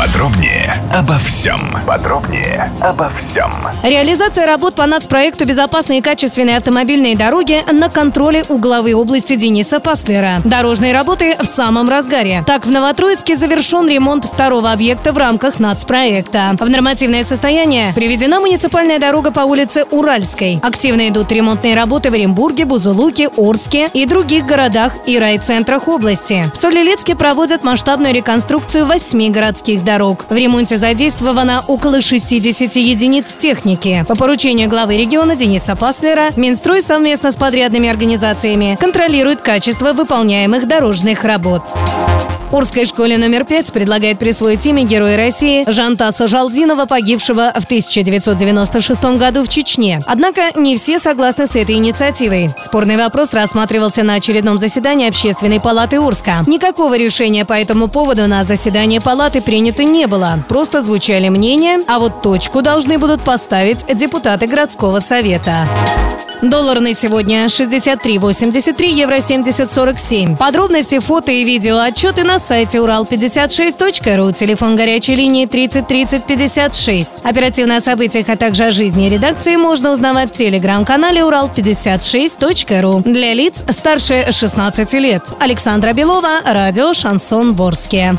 Подробнее обо всем. Подробнее обо всем. Реализация работ по нацпроекту «Безопасные и качественные автомобильные дороги» на контроле у главы области Дениса Паслера. Дорожные работы в самом разгаре. Так, в Новотроицке завершен ремонт второго объекта в рамках нацпроекта. В нормативное состояние приведена муниципальная дорога по улице Уральской. Активно идут ремонтные работы в Оренбурге, Бузулуке, Орске и других городах и райцентрах области. В Солилецке проводят масштабную реконструкцию восьми городских дорог. В ремонте задействовано около 60 единиц техники. По поручению главы региона Дениса Паслера, Минстрой совместно с подрядными организациями контролирует качество выполняемых дорожных работ. Урской школе номер 5 предлагает присвоить имя Героя России Жантаса Жалдинова, погибшего в 1996 году в Чечне. Однако не все согласны с этой инициативой. Спорный вопрос рассматривался на очередном заседании Общественной палаты Урска. Никакого решения по этому поводу на заседании палаты принято не было. Просто звучали мнения, а вот точку должны будут поставить депутаты городского совета. Доллар на сегодня 63,83, евро 70,47. Подробности, фото и видео отчеты на сайте урал56.ру. Телефон горячей линии 30 30 56. Оперативно о событиях, а также о жизни редакции можно узнавать в телеграм-канале урал56.ру. Для лиц старше 16 лет. Александра Белова, радио «Шансон Ворске».